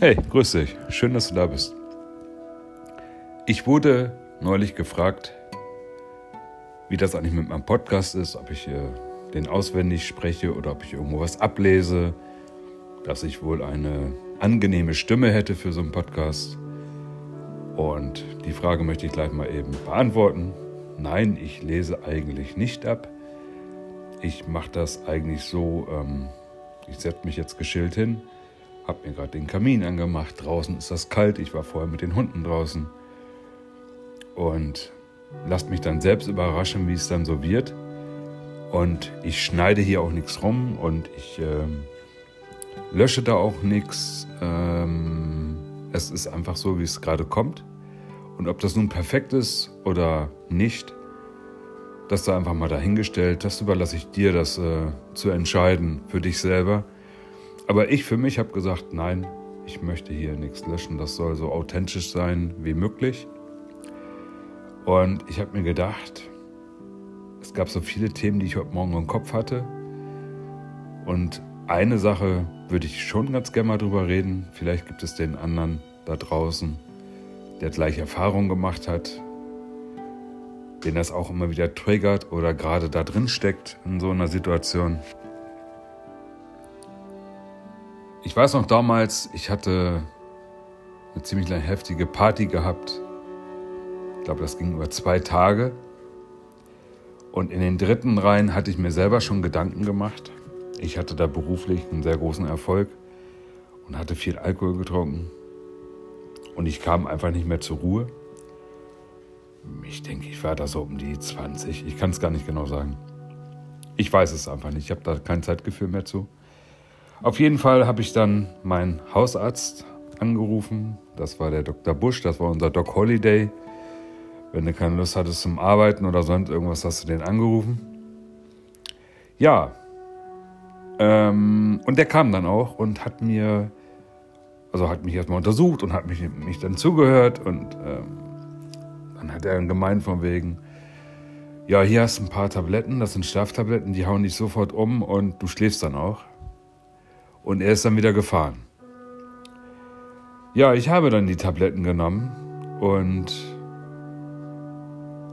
Hey, grüß dich. Schön, dass du da bist. Ich wurde neulich gefragt, wie das eigentlich mit meinem Podcast ist, ob ich äh, den auswendig spreche oder ob ich irgendwo was ablese, dass ich wohl eine angenehme Stimme hätte für so einen Podcast. Und die Frage möchte ich gleich mal eben beantworten. Nein, ich lese eigentlich nicht ab. Ich mache das eigentlich so, ähm, ich setze mich jetzt geschillt hin hab mir gerade den Kamin angemacht. Draußen ist das kalt. Ich war vorher mit den Hunden draußen. Und lasst mich dann selbst überraschen, wie es dann so wird. Und ich schneide hier auch nichts rum und ich äh, lösche da auch nichts. Ähm, es ist einfach so, wie es gerade kommt. Und ob das nun perfekt ist oder nicht, das da einfach mal dahingestellt. Das überlasse ich dir, das äh, zu entscheiden für dich selber. Aber ich für mich habe gesagt, nein, ich möchte hier nichts löschen. Das soll so authentisch sein wie möglich. Und ich habe mir gedacht, es gab so viele Themen, die ich heute Morgen im Kopf hatte. Und eine Sache würde ich schon ganz gerne mal drüber reden. Vielleicht gibt es den anderen da draußen, der gleich Erfahrung gemacht hat, den das auch immer wieder triggert oder gerade da drin steckt in so einer Situation. Ich weiß noch damals, ich hatte eine ziemlich heftige Party gehabt. Ich glaube, das ging über zwei Tage. Und in den dritten Reihen hatte ich mir selber schon Gedanken gemacht. Ich hatte da beruflich einen sehr großen Erfolg und hatte viel Alkohol getrunken. Und ich kam einfach nicht mehr zur Ruhe. Ich denke, ich war da so um die 20. Ich kann es gar nicht genau sagen. Ich weiß es einfach nicht. Ich habe da kein Zeitgefühl mehr zu. Auf jeden Fall habe ich dann meinen Hausarzt angerufen. Das war der Dr. Busch, das war unser Doc Holiday. Wenn du keine Lust hattest zum Arbeiten oder sonst irgendwas, hast du den angerufen. Ja. Ähm, und der kam dann auch und hat mir, also hat mich erstmal untersucht und hat mich, mich dann zugehört und ähm, dann hat er gemeint von wegen, ja, hier hast du ein paar Tabletten, das sind Schlaftabletten, die hauen dich sofort um und du schläfst dann auch. Und er ist dann wieder gefahren. Ja, ich habe dann die Tabletten genommen und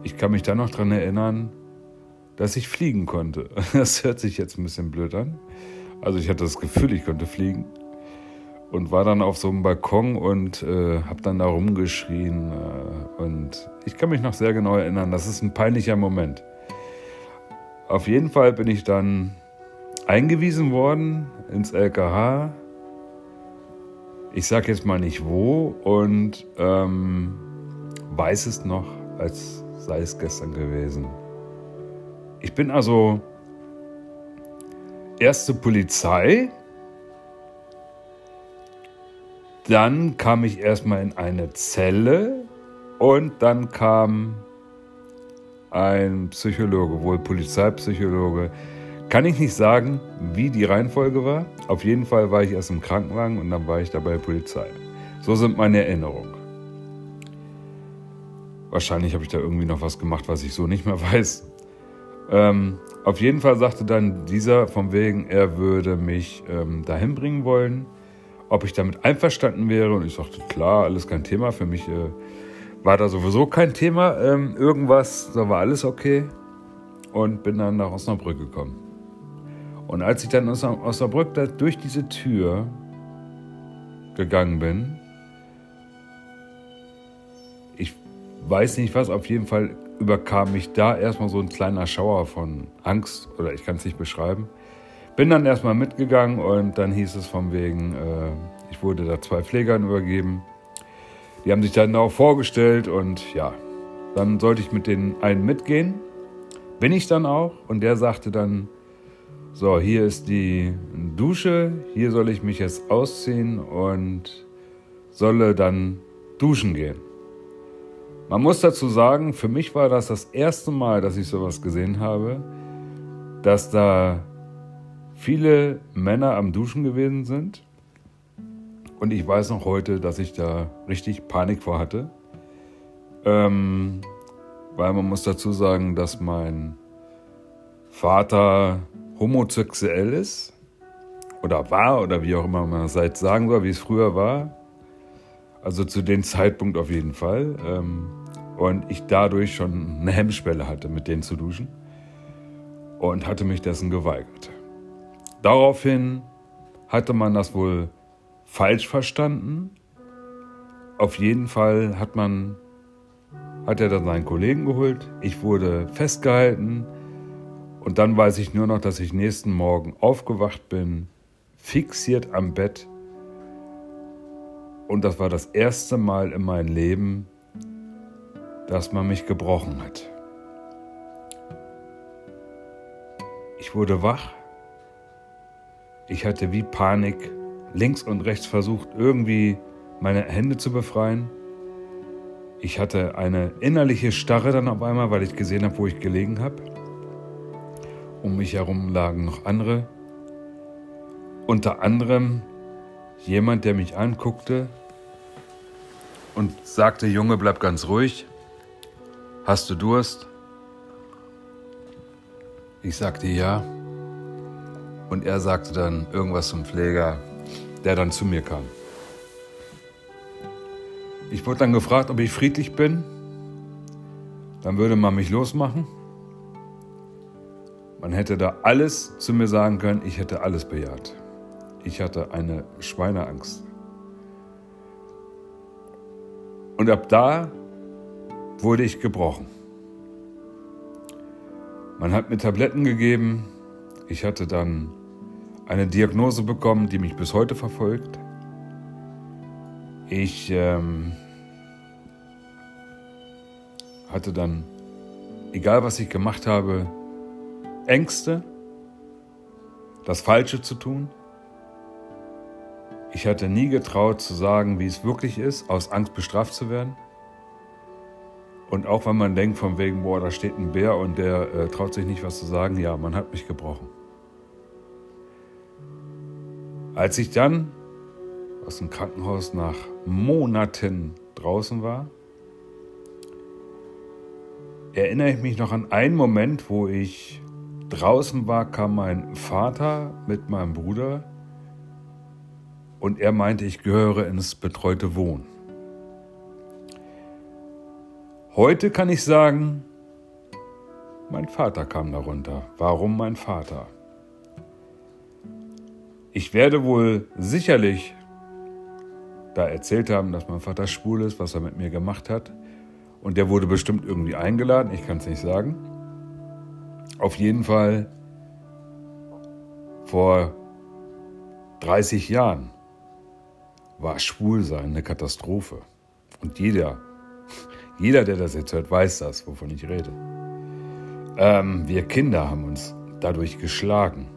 ich kann mich dann noch daran erinnern, dass ich fliegen konnte. Das hört sich jetzt ein bisschen blöd an. Also ich hatte das Gefühl, ich könnte fliegen und war dann auf so einem Balkon und äh, habe dann da rumgeschrien. Äh, und ich kann mich noch sehr genau erinnern, das ist ein peinlicher Moment. Auf jeden Fall bin ich dann eingewiesen worden ins LKH. Ich sage jetzt mal nicht wo und ähm, weiß es noch, als sei es gestern gewesen. Ich bin also erste Polizei, dann kam ich erstmal in eine Zelle und dann kam ein Psychologe, wohl Polizeipsychologe, kann ich nicht sagen, wie die Reihenfolge war. Auf jeden Fall war ich erst im Krankenwagen und dann war ich dabei Polizei. So sind meine Erinnerungen. Wahrscheinlich habe ich da irgendwie noch was gemacht, was ich so nicht mehr weiß. Ähm, auf jeden Fall sagte dann dieser von wegen, er würde mich ähm, dahin bringen wollen, ob ich damit einverstanden wäre. Und ich sagte, klar, alles kein Thema. Für mich äh, war da sowieso kein Thema. Ähm, irgendwas, da war alles okay. Und bin dann nach Osnabrück gekommen. Und als ich dann aus Osnabrück durch diese Tür gegangen bin, ich weiß nicht was, auf jeden Fall überkam mich da erstmal so ein kleiner Schauer von Angst oder ich kann es nicht beschreiben. Bin dann erstmal mitgegangen und dann hieß es von wegen, äh, ich wurde da zwei Pflegern übergeben. Die haben sich dann auch vorgestellt und ja, dann sollte ich mit den einen mitgehen. Bin ich dann auch und der sagte dann, so, hier ist die Dusche. Hier soll ich mich jetzt ausziehen und solle dann duschen gehen. Man muss dazu sagen, für mich war das das erste Mal, dass ich sowas gesehen habe, dass da viele Männer am Duschen gewesen sind. Und ich weiß noch heute, dass ich da richtig Panik vor hatte. Ähm, weil man muss dazu sagen, dass mein Vater homosexuell ist oder war oder wie auch immer man das jetzt sagen soll, wie es früher war. Also zu dem Zeitpunkt auf jeden Fall. Ähm, und ich dadurch schon eine Hemmschwelle hatte, mit denen zu duschen. Und hatte mich dessen geweigert. Daraufhin hatte man das wohl falsch verstanden. Auf jeden Fall hat man hat er dann seinen Kollegen geholt. Ich wurde festgehalten. Und dann weiß ich nur noch, dass ich nächsten Morgen aufgewacht bin, fixiert am Bett. Und das war das erste Mal in meinem Leben, dass man mich gebrochen hat. Ich wurde wach. Ich hatte wie Panik links und rechts versucht, irgendwie meine Hände zu befreien. Ich hatte eine innerliche Starre dann auf einmal, weil ich gesehen habe, wo ich gelegen habe. Um mich herum lagen noch andere. Unter anderem jemand, der mich anguckte und sagte, Junge, bleib ganz ruhig. Hast du Durst? Ich sagte ja. Und er sagte dann irgendwas zum Pfleger, der dann zu mir kam. Ich wurde dann gefragt, ob ich friedlich bin. Dann würde man mich losmachen. Man hätte da alles zu mir sagen können, ich hätte alles bejaht. Ich hatte eine Schweineangst. Und ab da wurde ich gebrochen. Man hat mir Tabletten gegeben. Ich hatte dann eine Diagnose bekommen, die mich bis heute verfolgt. Ich ähm, hatte dann, egal was ich gemacht habe, Ängste, das Falsche zu tun. Ich hatte nie getraut zu sagen, wie es wirklich ist, aus Angst bestraft zu werden. Und auch wenn man denkt von wegen, boah, da steht ein Bär und der äh, traut sich nicht was zu sagen, ja, man hat mich gebrochen. Als ich dann aus dem Krankenhaus nach Monaten draußen war, erinnere ich mich noch an einen Moment, wo ich draußen war, kam mein Vater mit meinem Bruder und er meinte, ich gehöre ins betreute Wohnen. Heute kann ich sagen, mein Vater kam darunter. Warum mein Vater? Ich werde wohl sicherlich da erzählt haben, dass mein Vater schwul ist, was er mit mir gemacht hat. Und der wurde bestimmt irgendwie eingeladen, ich kann es nicht sagen. Auf jeden Fall vor 30 Jahren war Schwulsein eine Katastrophe. Und jeder, jeder, der das jetzt hört, weiß das, wovon ich rede. Ähm, wir Kinder haben uns dadurch geschlagen.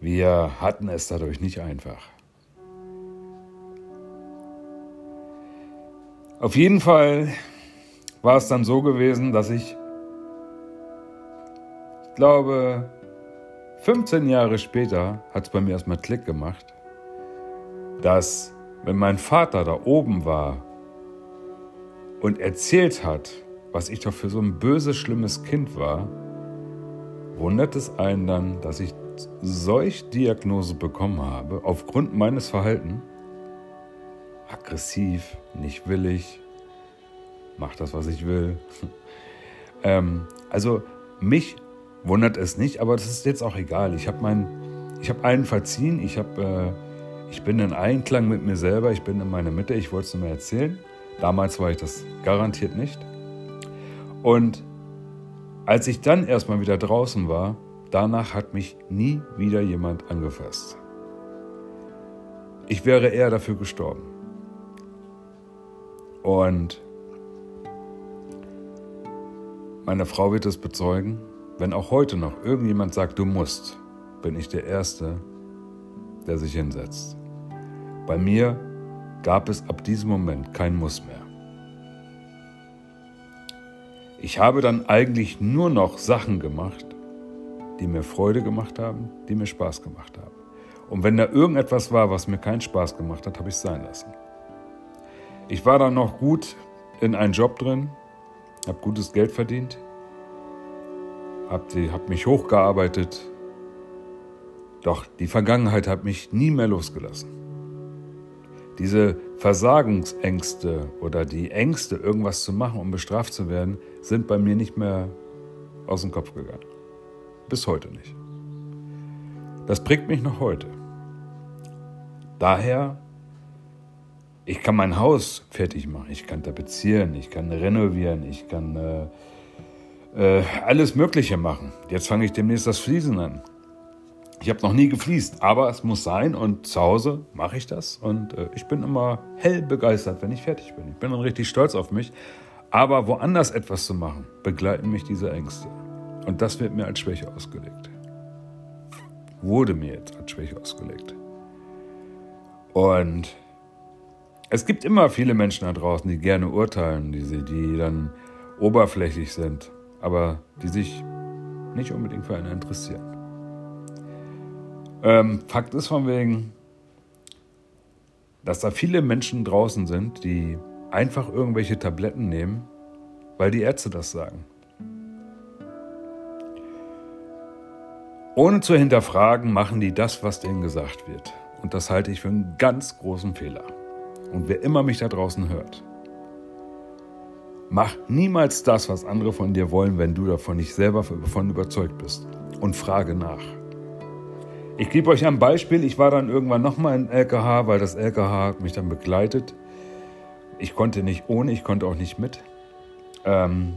Wir hatten es dadurch nicht einfach. Auf jeden Fall war es dann so gewesen, dass ich, ich glaube, 15 Jahre später hat es bei mir erstmal Klick gemacht, dass wenn mein Vater da oben war und erzählt hat, was ich doch für so ein böses, schlimmes Kind war, wundert es einen dann, dass ich solch Diagnose bekommen habe aufgrund meines Verhaltens aggressiv, nicht willig, mach das, was ich will. ähm, also mich wundert es nicht, aber das ist jetzt auch egal. Ich habe mein, ich habe allen verziehen. Ich habe, äh, ich bin in Einklang mit mir selber. Ich bin in meiner Mitte. Ich wollte es nur mal erzählen. Damals war ich das garantiert nicht. Und als ich dann erstmal wieder draußen war, danach hat mich nie wieder jemand angefasst. Ich wäre eher dafür gestorben. Und meine Frau wird es bezeugen, wenn auch heute noch irgendjemand sagt, du musst, bin ich der Erste, der sich hinsetzt. Bei mir gab es ab diesem Moment kein Muss mehr. Ich habe dann eigentlich nur noch Sachen gemacht, die mir Freude gemacht haben, die mir Spaß gemacht haben. Und wenn da irgendetwas war, was mir keinen Spaß gemacht hat, habe ich es sein lassen. Ich war dann noch gut in einen Job drin, habe gutes Geld verdient, habe hab mich hochgearbeitet Doch die Vergangenheit hat mich nie mehr losgelassen. Diese Versagensängste oder die Ängste, irgendwas zu machen, um bestraft zu werden, sind bei mir nicht mehr aus dem Kopf gegangen. Bis heute nicht. Das prägt mich noch heute. Daher, ich kann mein Haus fertig machen, ich kann tapezieren, ich kann renovieren, ich kann äh, äh, alles Mögliche machen. Jetzt fange ich demnächst das Fließen an. Ich habe noch nie gefliest, aber es muss sein und zu Hause mache ich das und äh, ich bin immer hell begeistert, wenn ich fertig bin. Ich bin dann richtig stolz auf mich. Aber woanders etwas zu machen, begleiten mich diese Ängste. Und das wird mir als Schwäche ausgelegt. Wurde mir jetzt als Schwäche ausgelegt. Und es gibt immer viele Menschen da draußen, die gerne urteilen, die, die dann oberflächlich sind, aber die sich nicht unbedingt für einen interessieren. Ähm, Fakt ist von wegen, dass da viele Menschen draußen sind, die einfach irgendwelche Tabletten nehmen, weil die Ärzte das sagen. Ohne zu hinterfragen, machen die das, was denen gesagt wird. Und das halte ich für einen ganz großen Fehler. Und wer immer mich da draußen hört, mach niemals das, was andere von dir wollen, wenn du davon nicht selber davon überzeugt bist. Und frage nach. Ich gebe euch ein Beispiel. Ich war dann irgendwann nochmal in LKH, weil das LKH mich dann begleitet. Ich konnte nicht ohne, ich konnte auch nicht mit. Ähm,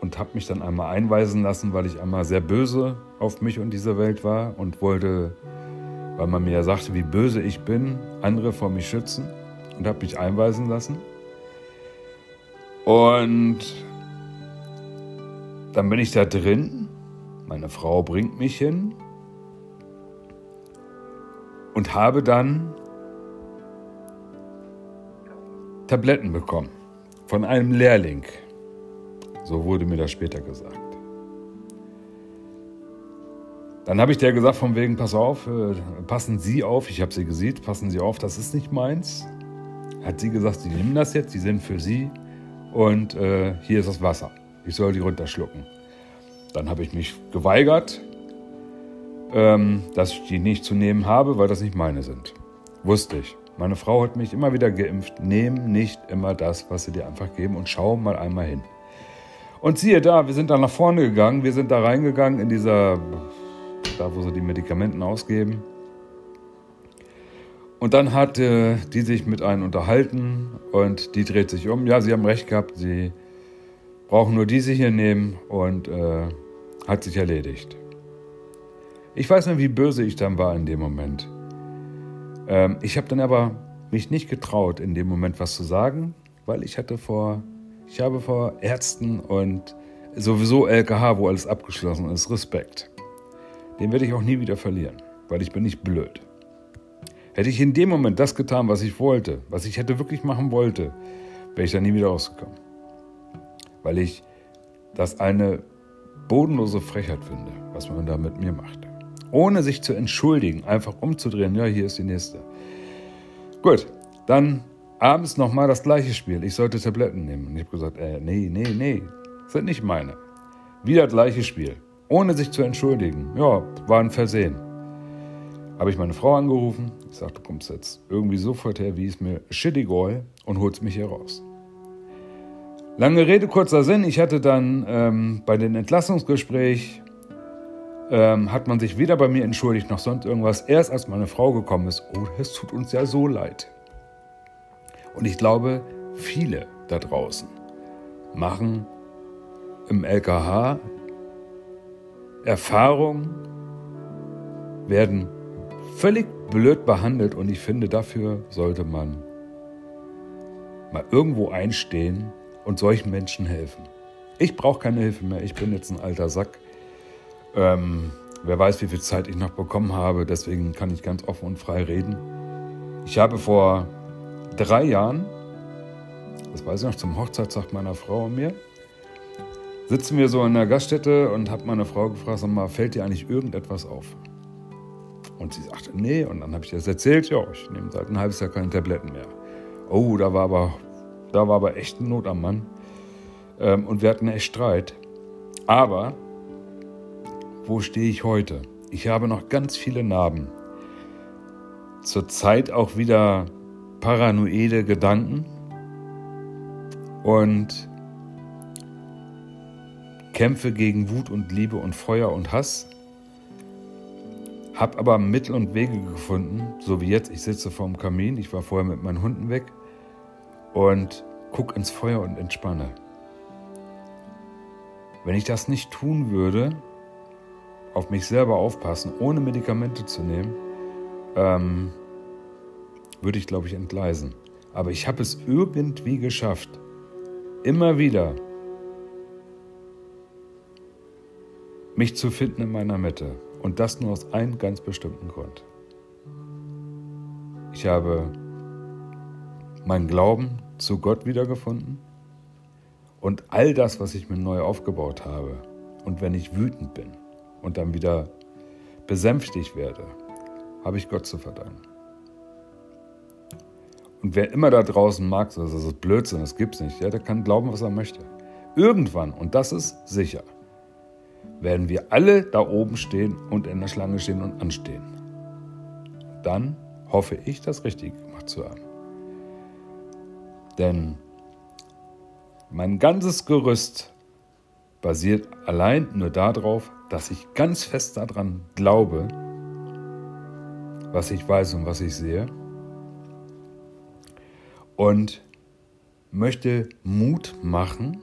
und habe mich dann einmal einweisen lassen, weil ich einmal sehr böse auf mich und diese Welt war und wollte, weil man mir ja sagte, wie böse ich bin, andere vor mich schützen und habe mich einweisen lassen. Und dann bin ich da drin. Meine Frau bringt mich hin und habe dann Tabletten bekommen von einem Lehrling. So wurde mir das später gesagt. Dann habe ich der gesagt, von wegen, pass auf, äh, passen Sie auf, ich habe sie gesehen, passen Sie auf, das ist nicht meins. Hat sie gesagt, Sie nehmen das jetzt, die sind für Sie und äh, hier ist das Wasser. Ich soll die runterschlucken. Dann habe ich mich geweigert, ähm, dass ich die nicht zu nehmen habe, weil das nicht meine sind. Wusste ich. Meine Frau hat mich immer wieder geimpft. Nehm nicht immer das, was sie dir einfach geben und schau mal einmal hin. Und siehe da, wir sind da nach vorne gegangen, wir sind da reingegangen in dieser, da wo sie die Medikamenten ausgeben. Und dann hat äh, die sich mit einem unterhalten und die dreht sich um. Ja, sie haben recht gehabt, sie brauchen nur diese hier nehmen und äh, hat sich erledigt. Ich weiß nicht, wie böse ich dann war in dem Moment. Ähm, ich habe dann aber mich nicht getraut, in dem Moment was zu sagen, weil ich hatte vor, ich habe vor Ärzten und sowieso LKH, wo alles abgeschlossen ist, Respekt. Den werde ich auch nie wieder verlieren, weil ich bin nicht blöd. Hätte ich in dem Moment das getan, was ich wollte, was ich hätte wirklich machen wollte, wäre ich da nie wieder rausgekommen. Weil ich das eine bodenlose Frechheit finde, was man da mit mir macht ohne sich zu entschuldigen, einfach umzudrehen, ja, hier ist die nächste. Gut, dann abends nochmal das gleiche Spiel. Ich sollte Tabletten nehmen. Und ich habe gesagt, äh, nee, nee, nee, sind nicht meine. Wieder das gleiche Spiel, ohne sich zu entschuldigen. Ja, war ein Versehen. Habe ich meine Frau angerufen. Ich sagte, du kommst jetzt irgendwie sofort her, wie es mir shitty goal und holst mich hier raus. Lange Rede, kurzer Sinn. Ich hatte dann ähm, bei dem Entlassungsgespräch ähm, hat man sich weder bei mir entschuldigt noch sonst irgendwas. Erst als meine Frau gekommen ist, oh, es tut uns ja so leid. Und ich glaube, viele da draußen machen im LKH Erfahrungen, werden völlig blöd behandelt und ich finde, dafür sollte man mal irgendwo einstehen und solchen Menschen helfen. Ich brauche keine Hilfe mehr, ich bin jetzt ein alter Sack. Ähm, wer weiß, wie viel Zeit ich noch bekommen habe, deswegen kann ich ganz offen und frei reden. Ich habe vor drei Jahren, das weiß ich noch, zum Hochzeitstag meiner Frau und mir, sitzen wir so in der Gaststätte und habe meine Frau gefragt, sag mal, fällt dir eigentlich irgendetwas auf? Und sie sagte, nee. Und dann habe ich das erzählt, ja, ich nehme seit ein halbes Jahr keine Tabletten mehr. Oh, da war aber, da war aber echt Not am Mann. Ähm, und wir hatten echt Streit. Aber wo stehe ich heute? Ich habe noch ganz viele Narben. Zurzeit auch wieder paranoide Gedanken und kämpfe gegen Wut und Liebe und Feuer und Hass. Hab aber Mittel und Wege gefunden, so wie jetzt. Ich sitze vorm Kamin, ich war vorher mit meinen Hunden weg und guck ins Feuer und entspanne. Wenn ich das nicht tun würde, auf mich selber aufpassen, ohne Medikamente zu nehmen, ähm, würde ich, glaube ich, entgleisen. Aber ich habe es irgendwie geschafft, immer wieder mich zu finden in meiner Mitte. Und das nur aus einem ganz bestimmten Grund. Ich habe meinen Glauben zu Gott wiedergefunden und all das, was ich mir neu aufgebaut habe. Und wenn ich wütend bin und dann wieder besänftigt werde, habe ich Gott zu verdanken. Und wer immer da draußen mag, das ist Blödsinn, das gibt's nicht, ja, der kann glauben, was er möchte. Irgendwann, und das ist sicher, werden wir alle da oben stehen und in der Schlange stehen und anstehen. Dann hoffe ich, das Richtige gemacht zu haben. Denn mein ganzes Gerüst basiert allein nur darauf, dass ich ganz fest daran glaube, was ich weiß und was ich sehe. Und möchte Mut machen,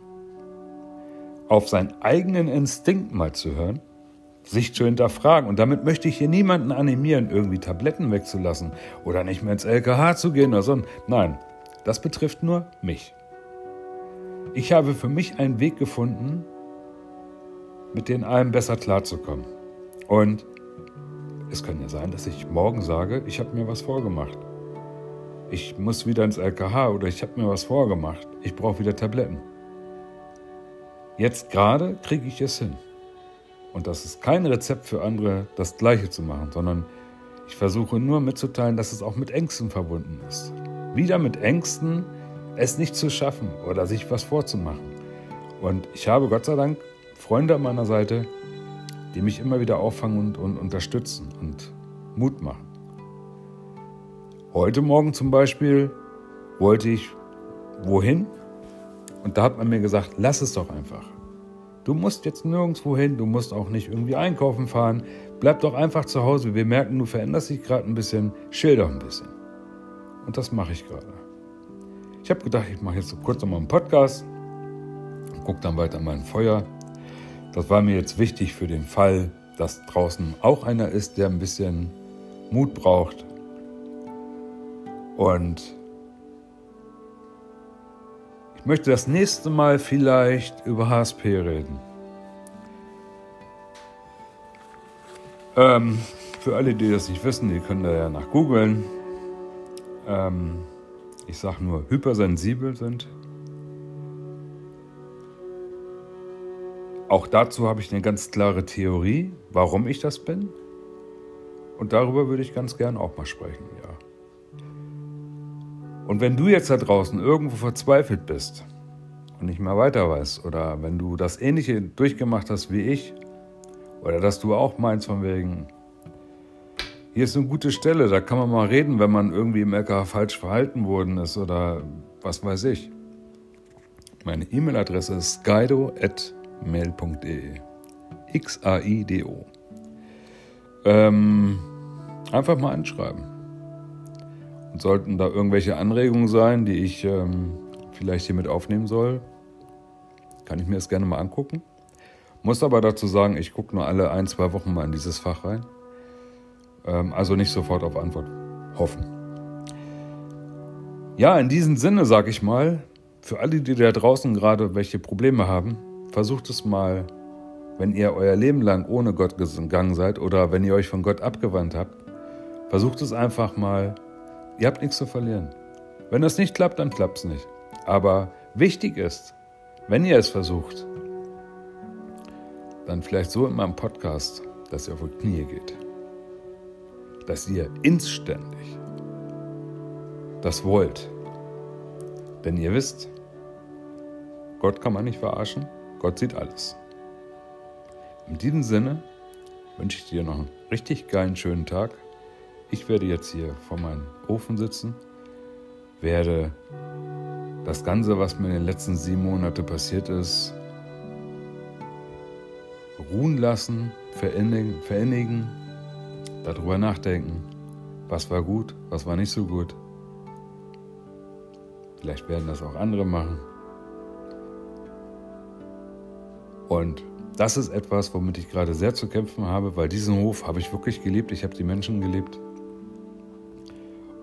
auf seinen eigenen Instinkt mal zu hören, sich zu hinterfragen. Und damit möchte ich hier niemanden animieren, irgendwie Tabletten wegzulassen oder nicht mehr ins LKH zu gehen oder so. Nein, das betrifft nur mich. Ich habe für mich einen Weg gefunden, mit den allem besser klarzukommen. Und es kann ja sein, dass ich morgen sage, ich habe mir was vorgemacht. Ich muss wieder ins LKH oder ich habe mir was vorgemacht. Ich brauche wieder Tabletten. Jetzt gerade kriege ich es hin. Und das ist kein Rezept für andere, das Gleiche zu machen, sondern ich versuche nur mitzuteilen, dass es auch mit Ängsten verbunden ist. Wieder mit Ängsten, es nicht zu schaffen oder sich was vorzumachen. Und ich habe Gott sei Dank Freunde an meiner Seite, die mich immer wieder auffangen und, und unterstützen und Mut machen. Heute Morgen zum Beispiel wollte ich wohin und da hat man mir gesagt, lass es doch einfach. Du musst jetzt nirgendwo hin, du musst auch nicht irgendwie einkaufen fahren. Bleib doch einfach zu Hause. Wir merken, du veränderst dich gerade ein bisschen, chill doch ein bisschen. Und das mache ich gerade. Ich habe gedacht, ich mache jetzt so kurz nochmal einen Podcast, gucke dann weiter an mein Feuer. Das war mir jetzt wichtig für den Fall, dass draußen auch einer ist, der ein bisschen Mut braucht. Und möchte das nächste Mal vielleicht über HSP reden. Ähm, für alle, die das nicht wissen, die können da ja nach googeln. Ähm, ich sage nur, hypersensibel sind. Auch dazu habe ich eine ganz klare Theorie, warum ich das bin. Und darüber würde ich ganz gern auch mal sprechen, ja. Und wenn du jetzt da draußen irgendwo verzweifelt bist und nicht mehr weiter weißt, oder wenn du das Ähnliche durchgemacht hast wie ich, oder dass du auch meinst von wegen, hier ist eine gute Stelle, da kann man mal reden, wenn man irgendwie im LKH falsch verhalten worden ist oder was weiß ich. Meine E-Mail-Adresse ist gaido.mail.de. X-A-I-D-O. Ähm, einfach mal anschreiben. Sollten da irgendwelche Anregungen sein, die ich ähm, vielleicht hier mit aufnehmen soll, kann ich mir das gerne mal angucken. Muss aber dazu sagen, ich gucke nur alle ein, zwei Wochen mal in dieses Fach rein. Ähm, also nicht sofort auf Antwort hoffen. Ja, in diesem Sinne sage ich mal, für alle, die da draußen gerade welche Probleme haben, versucht es mal, wenn ihr euer Leben lang ohne Gott gegangen seid oder wenn ihr euch von Gott abgewandt habt, versucht es einfach mal Ihr habt nichts zu verlieren. Wenn das nicht klappt, dann klappt es nicht. Aber wichtig ist, wenn ihr es versucht, dann vielleicht so in meinem Podcast, dass ihr auf die Knie geht. Dass ihr inständig das wollt. Denn ihr wisst, Gott kann man nicht verarschen, Gott sieht alles. In diesem Sinne wünsche ich dir noch einen richtig geilen, schönen Tag. Ich werde jetzt hier vor meinem Ofen sitzen, werde das Ganze, was mir in den letzten sieben Monaten passiert ist, ruhen lassen, verendigen, darüber nachdenken, was war gut, was war nicht so gut. Vielleicht werden das auch andere machen. Und das ist etwas, womit ich gerade sehr zu kämpfen habe, weil diesen Hof habe ich wirklich geliebt. Ich habe die Menschen geliebt.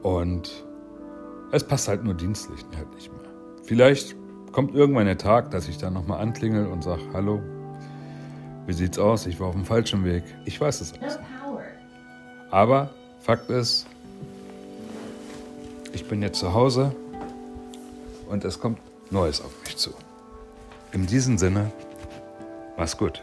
Und es passt halt nur dienstlich halt nicht mehr. Vielleicht kommt irgendwann der Tag, dass ich dann nochmal anklingel und sage, hallo, wie sieht's aus? Ich war auf dem falschen Weg. Ich weiß es alles. Aber Fakt ist, ich bin jetzt zu Hause und es kommt Neues auf mich zu. In diesem Sinne, Mach's gut.